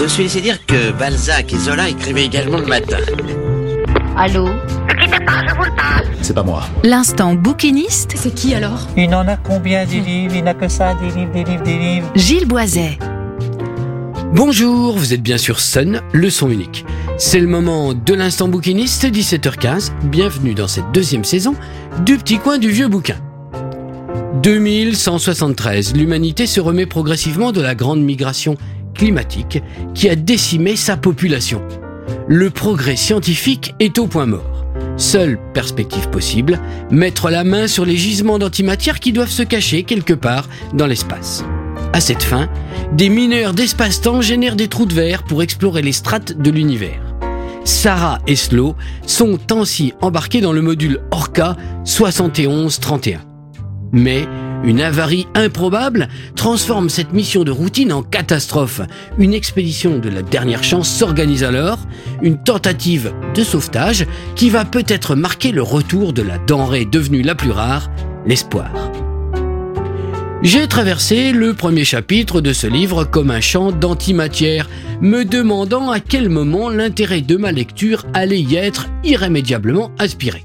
Je suis laissé dire que Balzac et Zola écrivaient également le matin. Allô C'est pas moi. L'instant bouquiniste, C'est qui alors Il en a combien des livres? Il n'a que ça, des livres, des livres, des livres. Gilles Boiset. Bonjour, vous êtes bien sur Sun, le son unique. C'est le moment de l'instant bouquiniste, 17h15. Bienvenue dans cette deuxième saison du petit coin du vieux bouquin. 2173, l'humanité se remet progressivement de la grande migration climatique qui a décimé sa population. Le progrès scientifique est au point mort. Seule perspective possible, mettre la main sur les gisements d'antimatière qui doivent se cacher quelque part dans l'espace. À cette fin, des mineurs d'espace-temps génèrent des trous de verre pour explorer les strates de l'univers. Sarah et Slow sont ainsi embarqués dans le module Orca 7131. Mais une avarie improbable transforme cette mission de routine en catastrophe. Une expédition de la dernière chance s'organise alors, une tentative de sauvetage qui va peut-être marquer le retour de la denrée devenue la plus rare, l'espoir. J'ai traversé le premier chapitre de ce livre comme un champ d'antimatière, me demandant à quel moment l'intérêt de ma lecture allait y être irrémédiablement aspiré.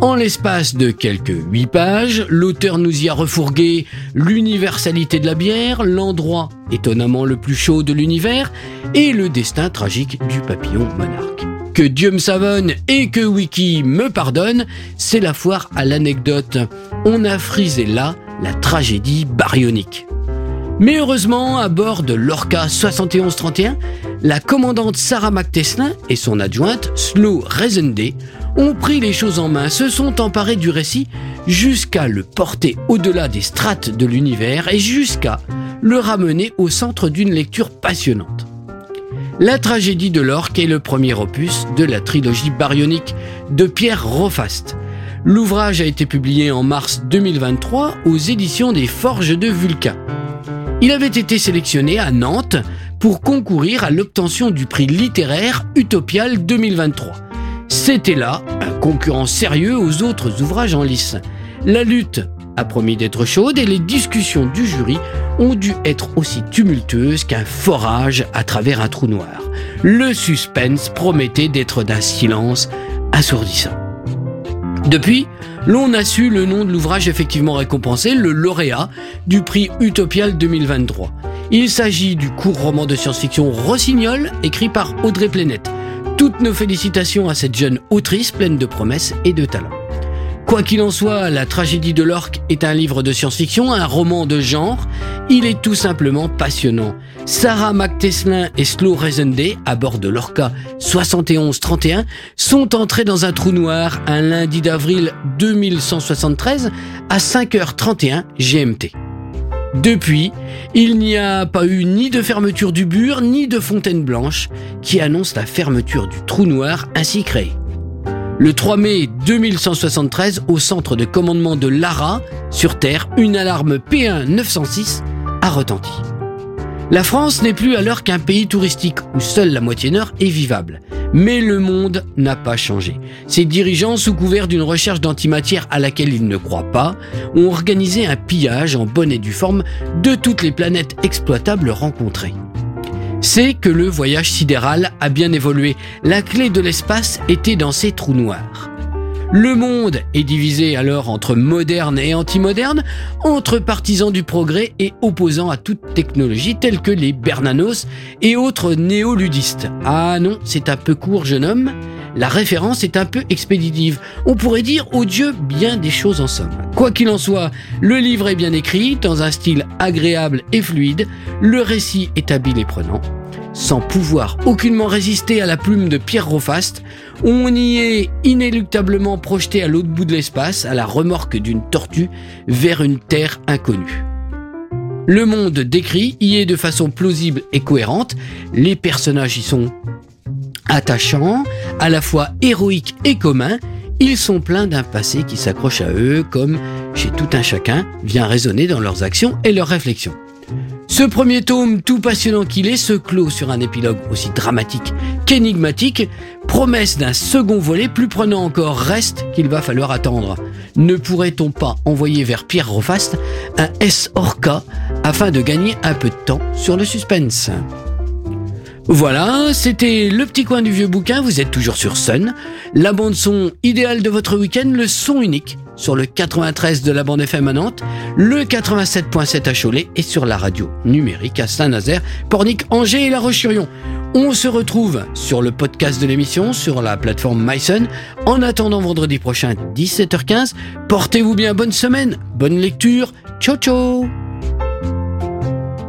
En l'espace de quelques huit pages, l'auteur nous y a refourgué l'universalité de la bière, l'endroit étonnamment le plus chaud de l'univers et le destin tragique du papillon monarque. Que Dieu me savonne et que Wiki me pardonne, c'est la foire à l'anecdote. On a frisé là la tragédie baryonique. Mais heureusement, à bord de l'Orca 7131, la commandante Sarah McTeslin et son adjointe Slow Resende ont pris les choses en main, se sont emparés du récit jusqu'à le porter au-delà des strates de l'univers et jusqu'à le ramener au centre d'une lecture passionnante. La tragédie de l'orque est le premier opus de la trilogie baryonique de Pierre Rofast. L'ouvrage a été publié en mars 2023 aux éditions des Forges de Vulcain. Il avait été sélectionné à Nantes pour concourir à l'obtention du prix littéraire Utopial 2023. C'était là un concurrent sérieux aux autres ouvrages en lice. La lutte a promis d'être chaude et les discussions du jury ont dû être aussi tumultueuses qu'un forage à travers un trou noir. Le suspense promettait d'être d'un silence assourdissant. Depuis, l'on a su le nom de l'ouvrage effectivement récompensé, le lauréat du prix Utopial 2023. Il s'agit du court roman de science-fiction Rossignol, écrit par Audrey Plenette. Toutes nos félicitations à cette jeune autrice pleine de promesses et de talent. Quoi qu'il en soit, La tragédie de l'orque est un livre de science-fiction, un roman de genre. Il est tout simplement passionnant. Sarah McTeslin et Slow Resende, à bord de l'Orca 7131, sont entrés dans un trou noir un lundi d'avril 2173 à 5h31 GMT. Depuis, il n'y a pas eu ni de fermeture du bur, ni de fontaine blanche, qui annonce la fermeture du trou noir ainsi créé. Le 3 mai 2173, au centre de commandement de Lara, sur Terre, une alarme P1 906 a retenti. La France n'est plus alors qu'un pays touristique où seule la moitié nord est vivable. Mais le monde n'a pas changé. Ses dirigeants, sous couvert d'une recherche d'antimatière à laquelle ils ne croient pas, ont organisé un pillage en bonne et due forme de toutes les planètes exploitables rencontrées. C'est que le voyage sidéral a bien évolué. La clé de l'espace était dans ces trous noirs. Le monde est divisé alors entre moderne et anti-moderne, entre partisans du progrès et opposants à toute technologie telle que les Bernanos et autres néoludistes. Ah non, c'est un peu court, jeune homme. La référence est un peu expéditive. On pourrait dire au Dieu bien des choses en somme. Quoi qu'il en soit, le livre est bien écrit, dans un style agréable et fluide, le récit est habile et prenant. Sans pouvoir aucunement résister à la plume de Pierre Rofast, on y est inéluctablement projeté à l'autre bout de l'espace, à la remorque d'une tortue, vers une terre inconnue. Le monde décrit y est de façon plausible et cohérente, les personnages y sont attachants, à la fois héroïques et communs, ils sont pleins d'un passé qui s'accroche à eux, comme chez tout un chacun, vient résonner dans leurs actions et leurs réflexions. Ce premier tome, tout passionnant qu'il est, se clôt sur un épilogue aussi dramatique qu'énigmatique, promesse d'un second volet. Plus prenant encore reste qu'il va falloir attendre. Ne pourrait-on pas envoyer vers Pierre Rofast un S Orca afin de gagner un peu de temps sur le suspense? Voilà, c'était le petit coin du vieux bouquin, vous êtes toujours sur Sun. La bande son idéale de votre week-end, le son unique sur le 93 de la bande FM à le 87.7 à Cholet et sur la radio numérique à Saint-Nazaire, Pornic, Angers et La Roche-sur-Yon. On se retrouve sur le podcast de l'émission, sur la plateforme MySun. En attendant vendredi prochain, 17h15, portez-vous bien, bonne semaine, bonne lecture, ciao ciao